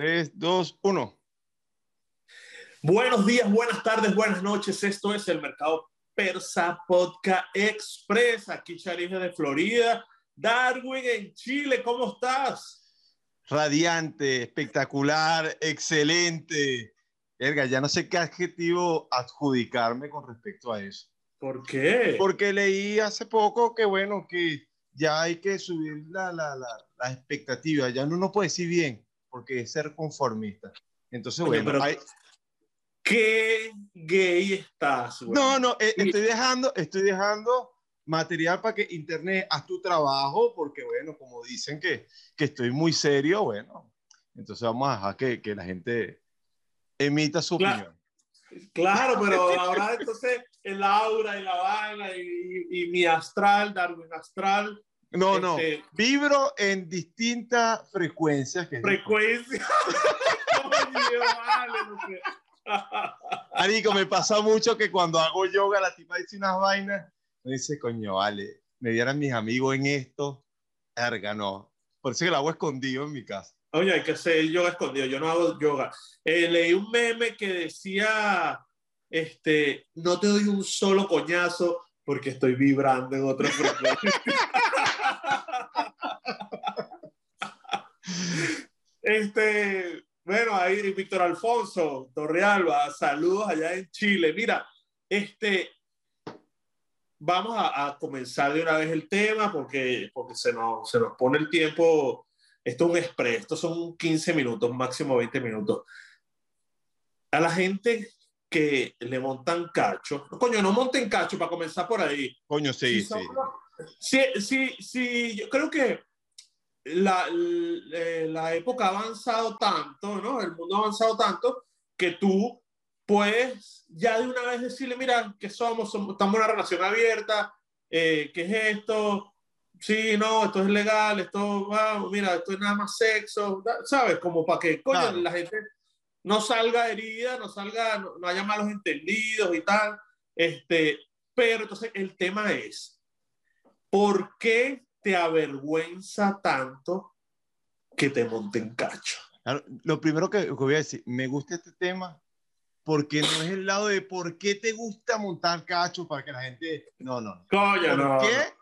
3, 2, 1. Buenos días, buenas tardes, buenas noches. Esto es el Mercado Persa Podcast Express. Aquí Charije de Florida. Darwin en Chile, ¿cómo estás? Radiante, espectacular, excelente. Erga, ya no sé qué adjetivo adjudicarme con respecto a eso. ¿Por qué? Porque leí hace poco que, bueno, que ya hay que subir la, la, la, la expectativa. Ya uno no puede decir bien, porque es ser conformista. Entonces, Oye, bueno, pero- hay- ¿Qué gay estás? güey? no, no, eh, estoy dejando, estoy dejando material para que Internet haz tu trabajo, porque, bueno, como dicen que, que estoy muy serio, bueno, entonces vamos a dejar que, que la gente emita su Claro. opinión. Claro, pero ahora entonces el aura y la vaina y, y mi astral, Darwin astral, No, no, Este- vibro en distintas frecuencias. Que es frecuencia. Oye, vale, no sé. Marico, me pasa mucho que cuando hago yoga, la tipa dice unas vainas, me dice, coño, vale, me dieran mis amigos en esto, erga, no. Por eso que lo hago escondido en mi casa. Oye, hay que hacer yoga escondido. Yo no hago yoga. Eh, leí un meme que decía, este, no te doy un solo coñazo porque estoy vibrando en otra frecuencia. este, bueno, ahí Víctor Alfonso Torrealba, saludos allá en Chile. Mira, este, vamos a, a comenzar de una vez el tema porque, porque se, nos, se nos pone el tiempo. Esto es un express, estos son 15 minutos, máximo 20 minutos. A la gente que le montan cacho, no, coño, no monten cacho para comenzar por ahí. Coño, sí, Si son- sí. Sí, sí, sí, yo creo que la, l- la época ha avanzado tanto, ¿no? El mundo ha avanzado tanto que tú puedes ya de una vez decirle, mira, ¿qué somos? Somos- estamos en una relación abierta, eh, ¿qué es esto? Sí, no, esto es legal, esto, va, mira, esto es nada más sexo, ¿sabes? Como para que, coño, Claro. la gente no salga herida, no salga, no, no haya malos entendidos y tal. Este, pero entonces el tema es, ¿por qué te avergüenza tanto que te monten cacho? Claro, Lo primero que, que voy a decir, me gusta este tema porque no es el lado de por qué te gusta montar cacho para que la gente... No, no. Coño, ¿Por no. qué no.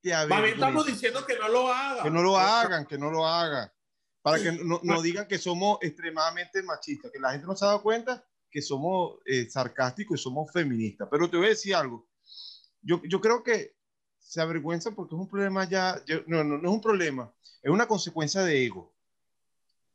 te bien estamos avergüenza? diciendo que no lo hagan. Que no lo hagan, que no lo hagan. Para que no, no digan que somos extremadamente machistas, que la gente no se ha dado cuenta que somos eh, sarcásticos y somos feministas. Pero te voy a decir algo. Yo, yo creo que se avergüenza porque es un problema ya, yo- no, no, no es un problema, es una consecuencia de ego.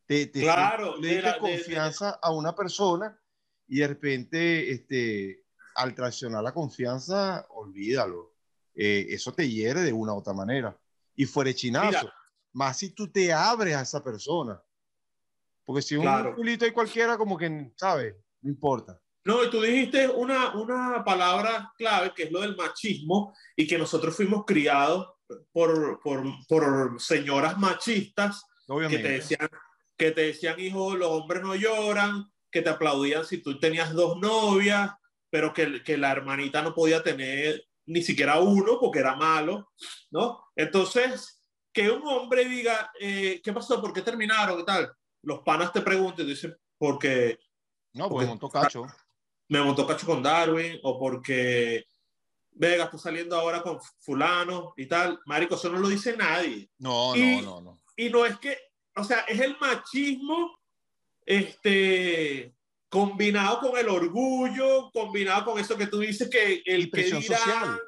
Te, te Claro, le diste la- de- de- confianza a una persona y de repente, este, al traicionar la confianza, olvídalo. Eh, eso te hiere de una u otra manera. Y fuera de chinazo. Mira. Más si tú te abres a esa persona. Porque si Claro. un culito y cualquiera, como que, ¿sabes? No importa. No, y tú dijiste una, una palabra clave que es lo del machismo y que nosotros fuimos criados por, por, por señoras machistas que te Obviamente. decían, que te decían, hijo, los hombres no lloran, que te aplaudían si tú tenías dos novias, pero que, que la hermanita no podía tener ni siquiera uno porque era malo, ¿no? Entonces, que un hombre diga, eh, ¿qué pasó? ¿Por qué terminaron? ¿Qué tal? Los panas te preguntan y dicen, porque No, porque- pues montó cacho. Me montó cacho con Darwin o porque Vega está saliendo ahora con fulano y tal. Marico, eso no lo dice nadie. No, Y- no, no, no. Y no es que, o sea, es el machismo este, combinado con el orgullo, combinado con eso que tú dices que el que dirán, social.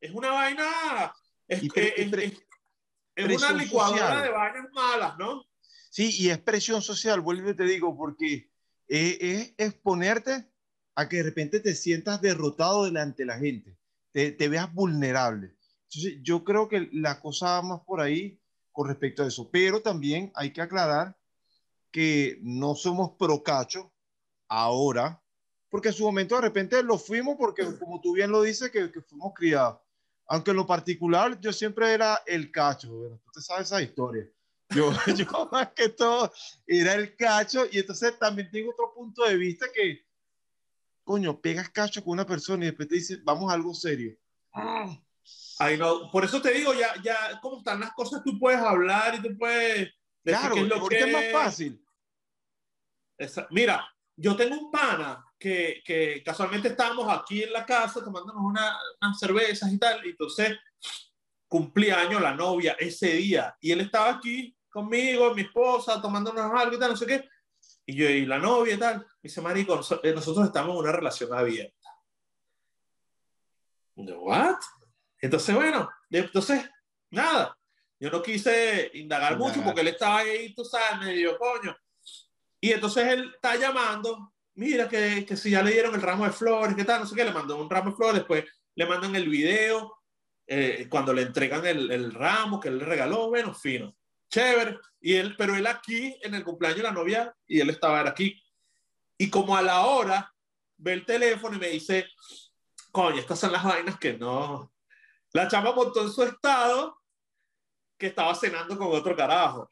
es una vaina, es, es- es- es una licuadora social. de vainas malas, ¿no? Sí, y es presión social, vuelvo y te digo, porque eh, es exponerte a que de repente te sientas derrotado delante de la gente, te, te veas vulnerable. Yo creo que la cosa va más por ahí con respecto a eso, pero también hay que aclarar que no somos pro cacho ahora, porque en su momento de repente lo fuimos porque, como tú bien lo dices, que, fuimos criados. Aunque en lo particular yo siempre era el cacho, bueno, tú sabes esa historia. Yo, yo más que todo era el cacho y entonces también tengo otro punto de vista que, coño, pegas cacho con una persona y después te dice, vamos a algo serio. Ay, no, por eso te digo, ya, ya, cómo están las cosas, tú puedes hablar y tú puedes decir Claro, qué es lo porque que es más fácil. mira, yo tengo un pana que, que, casualmente estábamos aquí en la casa tomándonos una, unas cervezas y tal, y entonces cumplía año la novia ese día, y él estaba aquí conmigo, mi esposa, tomándonos algo y tal, no sé qué, y yo, y la novia y tal, dice, marico, eh, nosotros estamos en una relación abierta. ¿What? Entonces, bueno, entonces, nada, yo no quise indagar mucho porque él estaba ahí, tú sabes, medio coño. Y entonces él está llamando, mira que, que si ya le dieron el ramo de flores, ¿qué tal? No sé qué, le mandó un ramo de flores, después le mandan el video, eh, cuando le entregan el, el, ramo que él le regaló, bueno, fino, chévere. Y él, pero él aquí, en el cumpleaños de la novia, y él estaba aquí. Y como a la hora, ve el teléfono y me dice, coño, estas son las vainas que no. La chama montó en su estado que estaba cenando con otro carajo.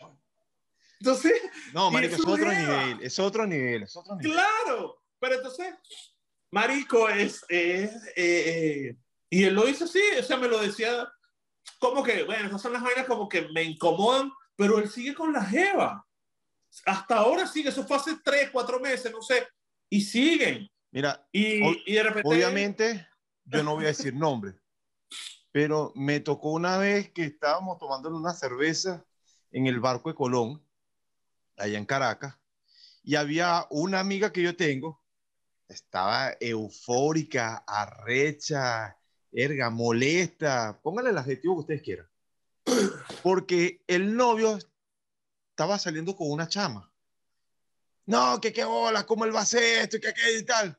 Entonces. No, marico, es otro nivel, es otro nivel, es otro nivel. Claro, pero entonces, marico, es. es eh, eh, y él lo hizo así, o sea, me lo decía como que, bueno, esas son las vainas como que me incomodan, pero él sigue con la jeva. Hasta ahora sigue, eso fue hace tres, cuatro meses, no sé, y siguen. Mira, y, y de repente, obviamente, yo no voy a decir nombre, pero me tocó una vez que estábamos tomando una cerveza en el barco de Colón, allá en Caracas, y había una amiga que yo tengo, estaba eufórica, arrecha, erga, molesta, póngale el adjetivo que ustedes quieran, porque el novio estaba saliendo con una chama. No, que qué hola, cómo él va a hacer esto, que qué y tal.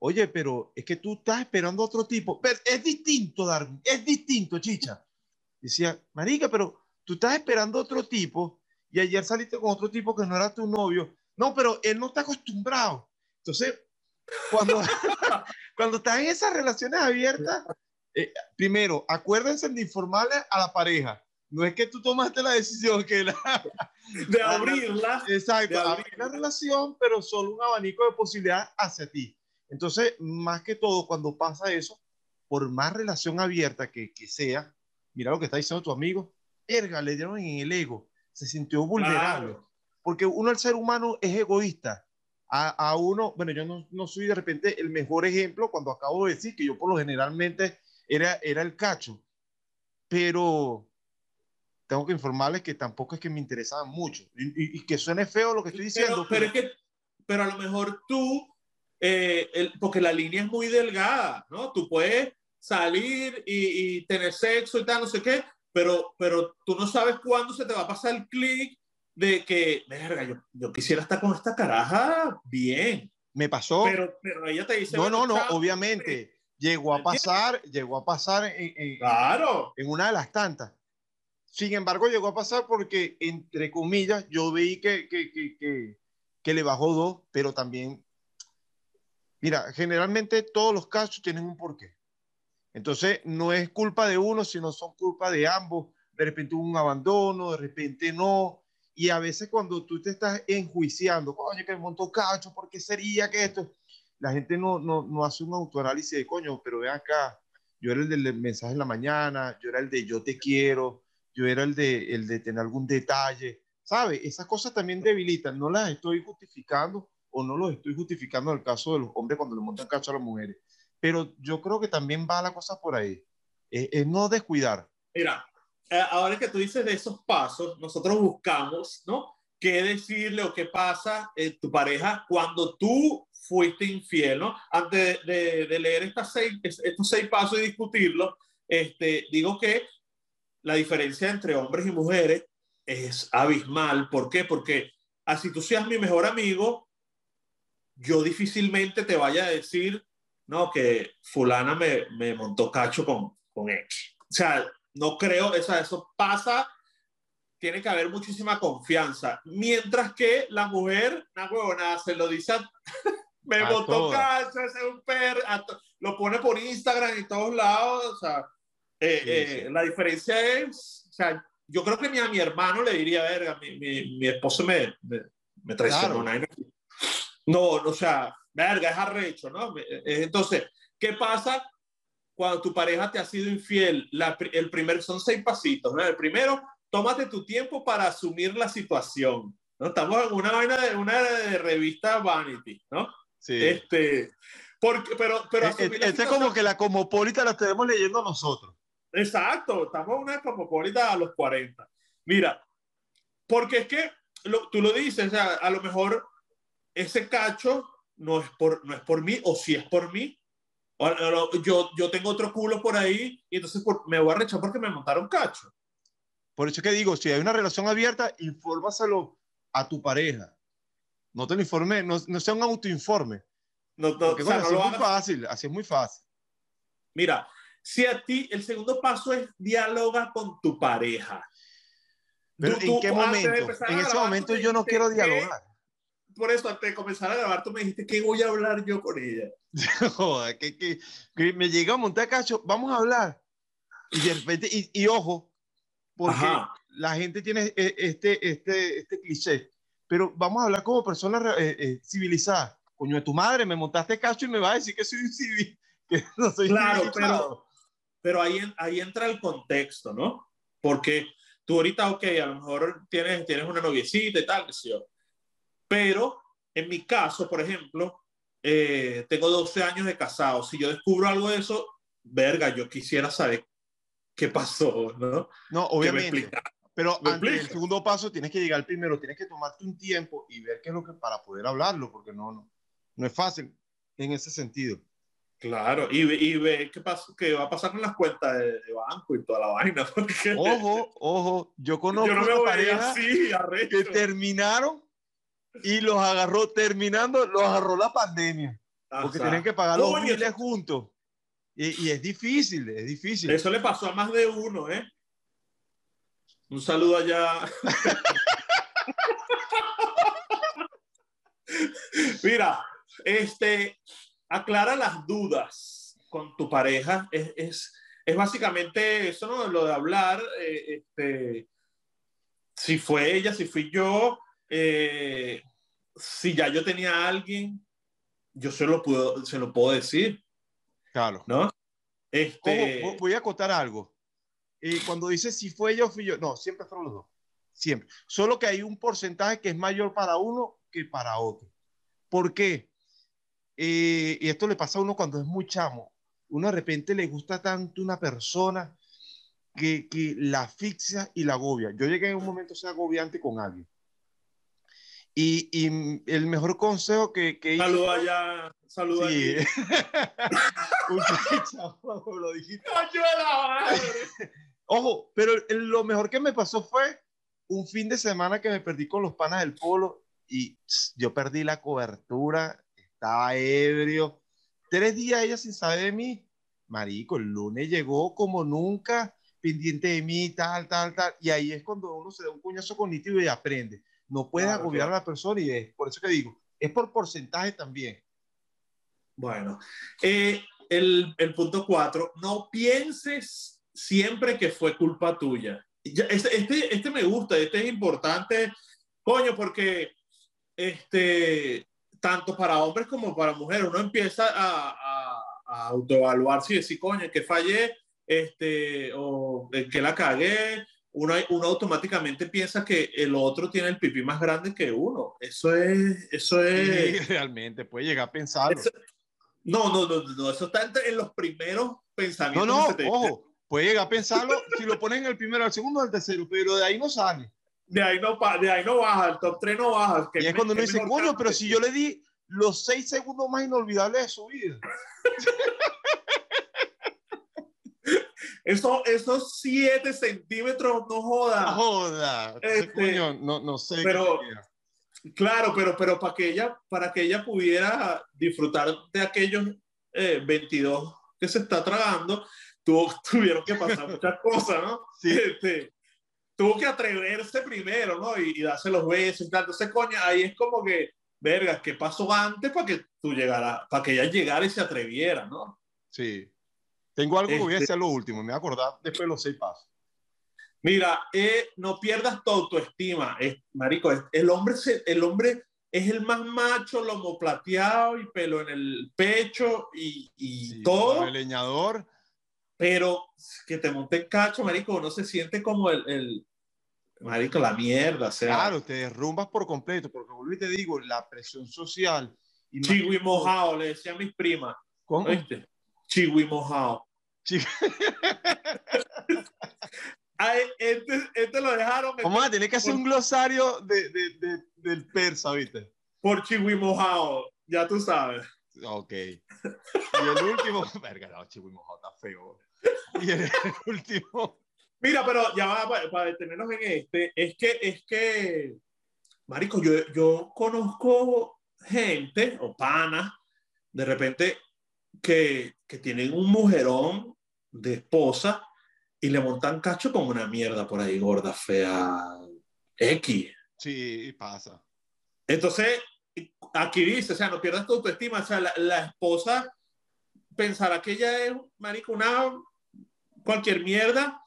Oye, pero es que tú estás esperando a otro tipo. Pero es distinto, Darwin, es distinto, chicha. Decía, marica, pero tú estás esperando a otro tipo y ayer saliste con otro tipo que no era tu novio. No, pero él no está acostumbrado. Entonces, cuando, cuando estás en esas relaciones abiertas, eh, primero, acuérdense de informarle a la pareja. No es que tú tomaste la decisión que la, de abrirla. Exacto, de abrir la relación, pero solo un abanico de posibilidades hacia ti. Entonces, más que todo, cuando pasa eso, por más relación abierta que, que sea, mira lo que está diciendo tu amigo, erga, le dieron en el ego, se sintió vulnerable. Porque uno, el ser humano, es egoísta. A, a uno, bueno, yo no, no, soy de repente el mejor ejemplo cuando acabo de decir que yo por lo generalmente era, era el cacho, pero tengo que informarles que tampoco es que me interesaban mucho y, y, que suene feo lo que estoy diciendo. Pero, pero, es que, pero a lo mejor tú eh, el, porque la línea es muy delgada, ¿no? Tú puedes salir y, y, tener sexo y tal, no sé qué, pero, pero tú no sabes cuándo se te va a pasar el clic de que, verga, yo, yo quisiera estar con esta caraja bien. Me pasó. Pero, pero ella te dice. No, no, no, obviamente. Llegó a pasar, llegó a pasar en, en, claro. en una de las tantas. Sin embargo, llegó a pasar porque, entre comillas, yo vi que, que, que, que, le bajó dos, pero también Mira, generalmente todos los casos tienen un porqué. Entonces, no es culpa de uno, sino son culpa de ambos. De repente hubo un abandono, de repente no. Y a veces cuando tú te estás enjuiciando, coño, que montó cacho, ¿por qué sería que esto? La gente no, no, no hace un autoanálisis de, coño, pero ve acá, yo era el del mensaje en la mañana, yo era el de yo te quiero, yo era el de, el de tener algún detalle, ¿sabe? Esas cosas también debilitan, no las estoy justificando, o no lo estoy justificando en el caso de los hombres cuando le montan cacho a las mujeres, pero yo creo que también va la cosa por ahí, es, no descuidar. Mira, eh, ahora que tú dices de esos pasos, nosotros buscamos, ¿no? ¿Qué decirle o qué pasa en tu pareja cuando tú fuiste infiel, ¿no? Antes de, de, leer estas seis, estos seis pasos y discutirlos, este, digo que la diferencia entre hombres y mujeres es abismal. ¿Por qué? Porque así tú seas mi mejor amigo, yo difícilmente te vaya a decir, no, que fulana me, me montó cacho con, con X. O sea, no creo, o sea, eso pasa, tiene que haber muchísima confianza. Mientras que la mujer, una huevona, se lo dice, a, me montó cacho, ese es un perro, lo pone por Instagram y todos lados, o sea, eh, sí, eh, sí. la diferencia es, o sea, yo creo que ni a mi hermano le diría, verga, mi, mi, mi esposo me, me, me traicionó. Claro. No, o sea, verga, es arrecho, ¿no? Eh, entonces, ¿qué pasa cuando tu pareja te ha sido infiel? La, el primer, son seis pasitos, ¿no? El primero, tómate tu tiempo para asumir la situación. ¿no? Estamos en una vaina de una de revista Vanity, ¿no? Sí. Este, porque, pero, pero este, este es como que la cosmopolita la tenemos leyendo nosotros. Exacto, estamos en una cosmopolita a los 40. Mira, porque es que tú lo dices, o sea, a lo mejor ese cacho no es por, no es por mí, o si es por mí, yo, yo tengo otro culo por ahí y entonces me voy a rechazar porque me montaron cacho. Por eso que digo, si hay una relación abierta, infórmaselo a tu pareja. No te lo informe, no, no sea un autoinforme. No, no, así es muy fácil, así es muy fácil. Mira, si a ti el segundo paso es dialoga con tu pareja. Pero ¿en qué momento? En ese momento yo no quiero dialogar. Por eso, antes de comenzar a grabar, tú me dijiste que voy a hablar yo con ella. Joder, que, que, que, me llega a montar cacho, vamos a hablar. Y de repente, y, y ojo, porque la gente tiene e, este, este, este cliché, pero vamos a hablar como personas eh, eh, civilizadas. Coño, de tu madre, me montaste cacho y me va a decir que soy civil, que no soy Claro, pero, pero ahí, ahí entra el contexto, ¿no? Porque tú ahorita, ok, a lo mejor tienes, tienes una noviecita y tal, sé yo. Pero en mi caso, por ejemplo, eh, tengo 12 años de casado. Si yo descubro algo de eso, verga, yo quisiera saber qué pasó, ¿no? No, obviamente. Pero antes del segundo paso tienes que llegar primero, tienes que tomarte un tiempo y ver qué es lo que para poder hablarlo, porque no, no, no es fácil en ese sentido. Claro, y, y ve qué, pasa, qué va a pasar con las cuentas de, banco y toda la vaina. Ojo, ojo, yo conozco yo pareja que terminaron y los agarró, terminando, los agarró la pandemia. porque tienen que pagar los miles juntos. Y, es difícil, es difícil. Eso le pasó a más de uno, ¿eh? Un saludo allá. Mira, este, aclara las dudas con tu pareja. Es, es, es básicamente eso, ¿no? Lo de hablar, eh, este, si fue ella, si fui yo, eh, si ya yo tenía a alguien, yo se lo, puedo, se lo puedo decir. Claro. ¿No? Este... voy a acotar algo. Y cuando dice si fue yo, fui yo, no, siempre fueron los dos. Siempre. Solo que hay un porcentaje que es mayor para uno que para otro. ¿Por qué? Eh, y esto le pasa a uno cuando es muy chamo. Uno de repente le gusta tanto una persona que, que la asfixia y la agobia. Yo llegué en un momento a ser agobiante con alguien. Y, y el mejor consejo que... que Saluda allá, saluda sí. lo dijiste. Ojo, pero lo mejor que me pasó fue un fin de semana que me perdí con los panas del polo y yo perdí la cobertura estaba ebrio. Tres días ella sin saber de mí. Marico, el lunes llegó como nunca, pendiente de mí, tal, tal, tal. Y ahí es cuando uno se da un coñazo cognitivo y aprende. No puedes agobiar a la persona y es por eso que digo, es por porcentaje también. Bueno, eh, el, el, punto cuatro, no pienses siempre que fue culpa tuya. Este, este, este me gusta, este es importante, coño, porque este, tanto para hombres como para mujeres. Uno empieza a, a, a autoevaluarse y decir, coño, que fallé, este, o que la cagué. Uno, uno automáticamente piensa que el otro tiene el pipí más grande que uno. Eso es, eso es. realmente, puede llegar a pensarlo. no, no, no, no, eso está en los primeros pensamientos. No, no, ojo, puede llegar a pensarlo si lo ponen en el primero, el segundo, el tercero, pero de ahí no sale de ahí no, de ahí no baja, el top 3 no baja. y es cuando uno dice, coño, pero si yo le di los 6 segundos más inolvidables de su vida. Eso, esos 7 centímetros no joda. No joda. Este, coño, no, no sé. Pero, claro, pero, pero para, que ella, para que ella pudiera disfrutar de aquellos eh, 22 que se está tragando, tuvo, tuvieron que pasar muchas cosas, ¿no? Sí. Este, tuvo que atreverse primero, ¿no? Y, y darse los besos y tal. Entonces, coño, ahí es como que, verga, ¿qué pasó antes para que tú llegaras, para que ella llegara y se atreviera, ¿no? Sí. Tengo algo que voy a este hacer lo último, me voy a acordar después de los seis pasos. Mira, eh, no pierdas tu autoestima, es, marico, el hombre, el hombre es el más macho, lomo plateado y pelo en el pecho y, y todo. El leñador. Pero que te monte cacho, marico, no se siente como el, marico, la mierda, o sea. Claro, te derrumbas por completo, porque y te digo, la presión social. Mojado, le decía a mis primas. ¿Cómo? ¿Oíste? Chihui Ay, este, este, lo dejaron. Vamos a tener que hacer un glosario de, de, de, del persa, ¿viste? Por Chihui mojado, ya tú sabes. Ok. Y el último, verga, no, mojado está feo. Y el último. Mira, pero ya va para, detenernos en este, es que, es que, Marico, yo, yo conozco gente o panas, de repente, que, que tienen un mujerón de esposa y le montan cacho como una mierda por ahí, gorda, fea, X. Sí, pasa. Entonces, aquí dice, o sea, no pierdas tu autoestima, o sea, la, la esposa pensará que ella es, marico, una cualquier mierda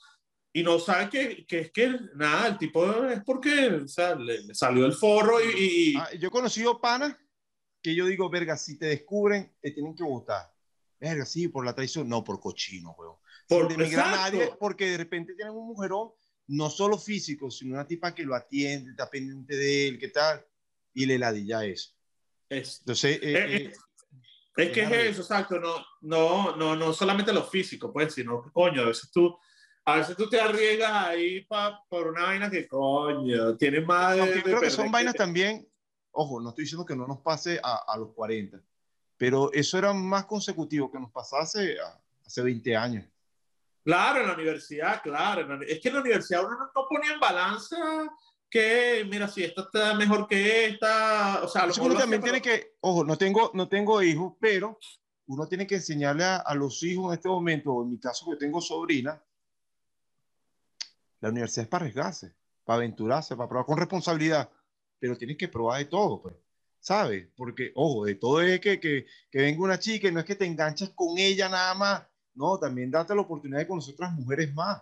y no sabe que, que, es que nada, el tipo es porque o sea, le, salió el forro y... Ah, yo he conocido panas que yo digo, verga, si te descubren, te tienen que gustar. Verga, sí, por la traición, no, por cochino, weón. Por demigrar a nadie, porque de repente tienen un mujerón, no solo físico, sino una tipa que lo atiende, está pendiente de él, qué tal, y le ladilla eso. Es, Entonces, eh, eh, eh, es que es eso, exacto, no, no, no, no solamente lo físico, pues, sino que, coño, a veces tú a veces tú te arriesgas ahí pa, por una vaina que coño, tiene más de, creo que son vainas también, ojo, no estoy diciendo que no nos pase a, a, los 40, pero eso era más consecutivo que nos pasase hace 20 años. Claro, en la universidad, claro. Es que en la universidad uno no, ponía en balanza que, mira, si esta está mejor que esta, o sea, lo uno también tiene que, ojo, no tengo, no tengo hijos, pero uno tiene que enseñarle a, a, los hijos en este momento, en mi caso que tengo sobrina, la universidad es para arriesgarse, para aventurarse, para probar con responsabilidad, pero tienes que probar de todo, pues, ¿sabes? Porque, ojo, de todo es que, que, que venga una chica y no es que te enganches con ella nada más, no, también date la oportunidad de conocer otras mujeres más.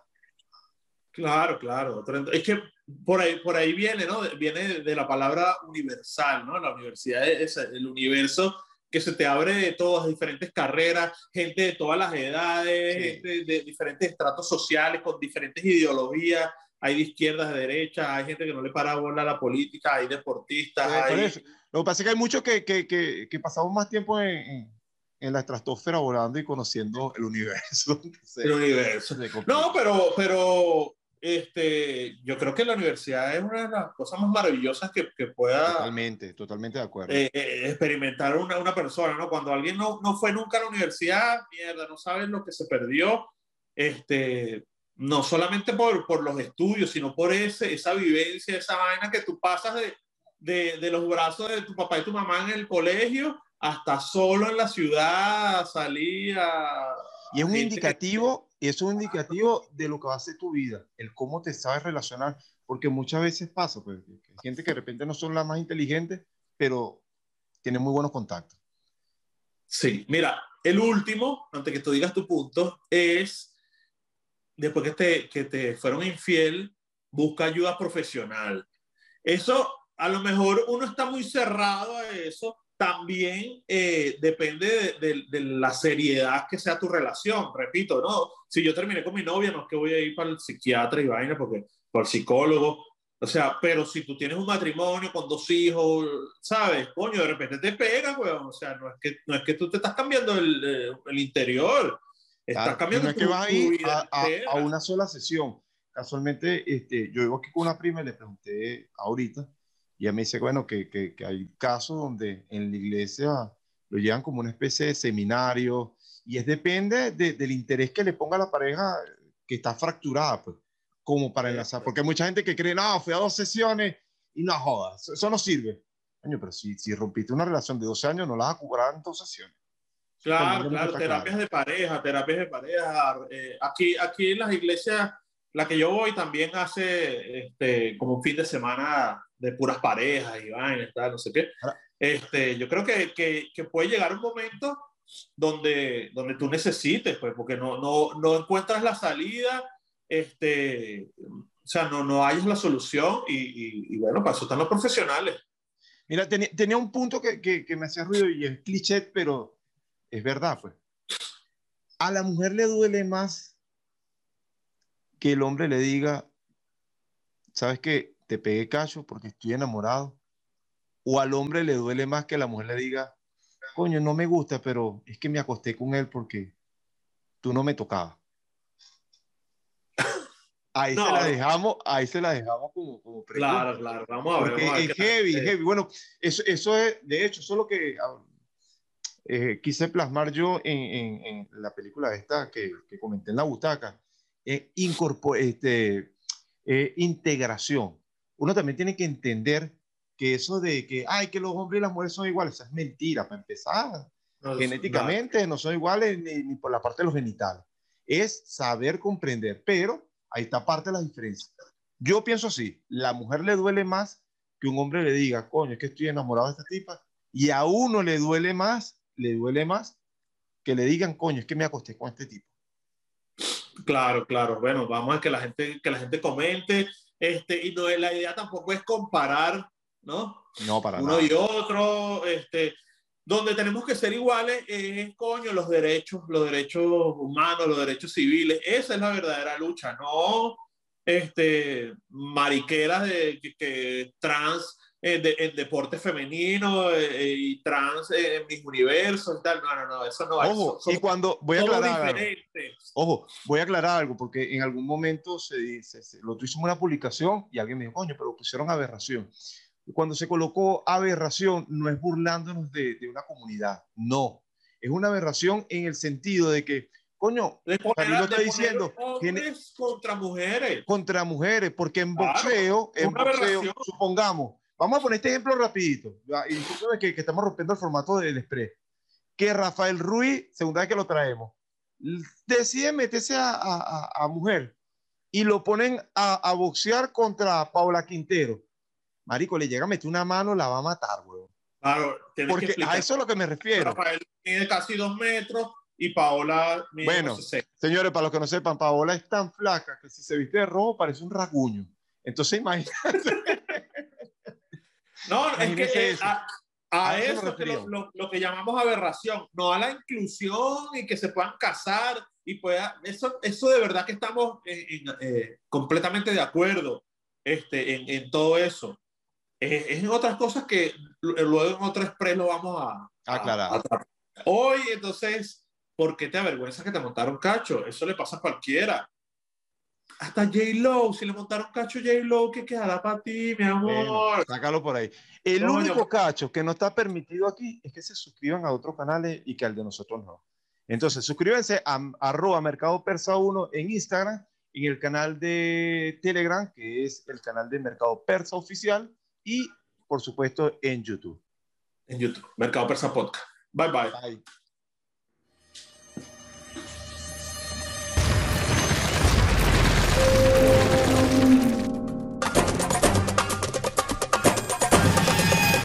Claro, claro. Es que por ahí, por ahí viene, ¿no? Viene de la palabra universal, ¿no? La universidad es el universo que se te abre de todas diferentes carreras, gente de todas las edades, gente de diferentes estratos sociales, con diferentes ideologías. Hay de izquierdas, de derechas, hay gente que no le para bola a la política, hay deportistas. hay... Lo que pasa es que hay muchos que, que, que, pasamos más tiempo en, en, la estratosfera volando y conociendo el universo. el universo. No, pero, pero este, yo creo que la universidad es una de las cosas más maravillosas que, que pueda... Totalmente, totalmente de acuerdo. Eh, eh, experimentar una, una, persona, ¿no? Cuando alguien no, no, fue nunca a la universidad, mierda, no sabes lo que se perdió, este, no solamente por, por los estudios, sino por ese, esa vivencia, esa vaina que tú pasas de, de, de los brazos de tu papá y tu mamá en el colegio hasta solo en la ciudad, salir a... Y es un indicativo y es un indicativo de lo que va a ser tu vida, el cómo te sabes relacionar, porque muchas veces pasa, pues, hay gente que de repente no son las más inteligentes, pero tiene muy buenos contactos. Sí, mira, el último, antes que tú digas tu punto, es después que te, que te fueron infiel, busca ayuda profesional. Eso, a lo mejor uno está muy cerrado a eso, también eh, depende de, de, la seriedad que sea tu relación. Repito, no, si yo terminé con mi novia, no es que voy a ir para el psiquiatra y vaina, porque por el psicólogo. O sea, pero si tú tienes un matrimonio con dos hijos, ¿sabes? Coño, de repente te pega, weón. O sea, no es que, no es que tú te estás cambiando el, el interior. Estás cambiando que vas a ir a, a, a, una sola sesión. Casualmente, este, yo vivo aquí con una prima y le pregunté ahorita y ella me dice, bueno, que, que, que, hay casos donde en la iglesia lo llevan como una especie de seminario y es depende de, del interés que le ponga la pareja que está fracturada, pues, como para enlazar. Porque hay mucha gente que cree, no, fui a dos sesiones y no jodas, eso no sirve. Coño, pero si, si rompiste una relación de 12 años, no la vas a cobrar en dos sesiones. Claro, claro, terapias de pareja, terapias de pareja. Eh, aquí, aquí en las iglesias, la que yo voy también hace este, como un fin de semana de puras parejas y vainas, no sé qué. Este, yo creo que, que, que, puede llegar un momento donde, donde tú necesites, pues, porque no, no, no encuentras la salida, este, o sea, no, no hay la solución y, y, bueno, para eso están los profesionales. Mira, tenía, tenía un punto que, que, que, me hacía ruido y es cliché, pero es verdad, pues. A la mujer le duele más que el hombre le diga, ¿sabes qué? Te pegué cacho porque estoy enamorado. O al hombre le duele más que la mujer le diga, coño, no me gusta, pero es que me acosté con él porque tú no me tocabas. Ahí se la dejamos, ahí se la dejamos como, como Claro, claro, vamos a ver. es heavy, heavy. Bueno, eso, eso es, de hecho, eso es lo que ah, eh, quise plasmar yo en, en, la película esta que, que comenté en la butaca. Eh, este, eh, integración. Uno también tiene que entender que eso de que, ay, que los hombres y las mujeres son iguales, eso es mentira, para empezar. Genéticamente no son iguales ni, ni por la parte de los genitales. Es saber comprender, pero Ahí está parte de la diferencia. Yo pienso así, la mujer le duele más que un hombre le diga, coño, es que estoy enamorado de esta tipa, y a uno le duele más, le duele más que le digan, coño, es que me acosté con este tipo. Claro, claro. Bueno, vamos a que la gente, que la gente comente, este, y no, la idea tampoco es comparar, ¿no? No, para Uno y otro, este, donde tenemos que ser iguales es, coño, los derechos, los derechos humanos, los derechos civiles. Esa es la verdadera lucha, no este, mariqueras de, que, trans en, de, deporte femenino eh, y trans en mis universos y tal. No, no, no, eso no Ojo, y cuando voy a aclarar ojo, voy a aclarar algo porque en algún momento se dice, lo tuvimos una publicación y alguien me dijo, coño, pero pusieron aberración cuando se colocó aberración, no es burlándonos de, de, una comunidad, no. Es una aberración en el sentido de que, coño, poner, está diciendo. Hombres contra mujeres. Contra mujeres, porque en boxeo, en boxeo, supongamos, vamos a poner este ejemplo rapidito, y que, que estamos rompiendo el formato del express, que Rafael Ruiz, segunda vez que lo traemos, decide meterse a, a, a mujer y lo ponen a, a boxear contra Paula Quintero Marico, le llega a meter una mano, la va a matar, weón. Claro, Porque a eso es lo que me refiero. Rafael mide casi dos metros y Paola mide Bueno, señores, para los que no sepan, Paola es tan flaca que si se viste de rojo parece un raguño. Entonces, imagínate. no, es que a, eso, lo, que llamamos aberración, no a la inclusión y que se puedan casar y pueda, eso, eso de verdad que estamos eh, completamente de acuerdo este, en, en todo eso es, en otras cosas que luego en otro express lo vamos a, aclarar. Hoy, entonces, ¿por qué te avergüenza que te montaron cacho? Eso le pasa a cualquiera. Hasta J-Lo, si le montaron cacho J-Lo, ¿qué quedará para ti, mi amor? sácalo por ahí. El único cacho que no está permitido aquí es que se suscriban a otros canales y que al de nosotros no. Entonces, suscríbanse a arroba Mercado Persa 1 en Instagram, en el canal de Telegram, que es el canal de Mercado Persa Oficial, y por supuesto en YouTube. En YouTube, Mercado Persa Podcast. bye. bye. you.